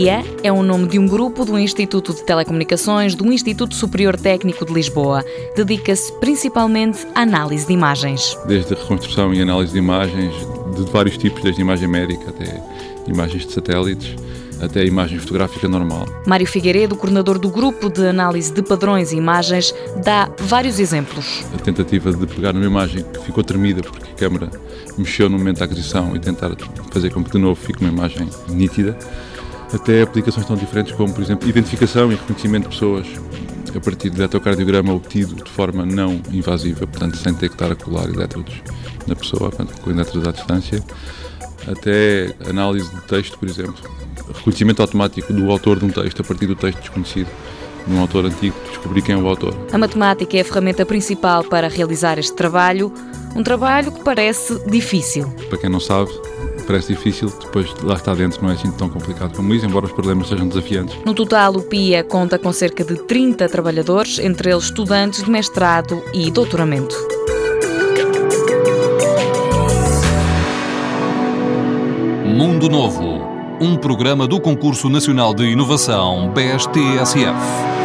PIA é o nome de um grupo do Instituto de Telecomunicações do Instituto Superior Técnico de Lisboa. Dedica-se principalmente à análise de imagens. Desde a reconstrução e análise de imagens de vários tipos, desde imagem médica até imagens de satélites até a imagem fotográfica normal. Mário Figueiredo, coordenador do grupo de análise de padrões e imagens, dá vários exemplos. A tentativa de pegar numa imagem que ficou tremida porque a câmera mexeu no momento da aquisição e tentar fazer com que de novo fique uma imagem nítida, até aplicações tão diferentes como, por exemplo, identificação e reconhecimento de pessoas a partir de eletrocardiograma obtido de forma não invasiva, portanto, sem ter que estar a colar elétrodos na pessoa, portanto, com elétrodos à distância, até análise de texto, por exemplo, reconhecimento automático do autor de um texto a partir do texto desconhecido de um autor antigo, descobrir quem é o autor. A matemática é a ferramenta principal para realizar este trabalho, um trabalho que parece difícil. Para quem não sabe, parece difícil, depois lá está dentro não é assim tão complicado como isso, embora os problemas sejam desafiantes. No total, o PIA conta com cerca de 30 trabalhadores, entre eles estudantes de mestrado e doutoramento. Mundo Novo, um programa do Concurso Nacional de Inovação BSTSF.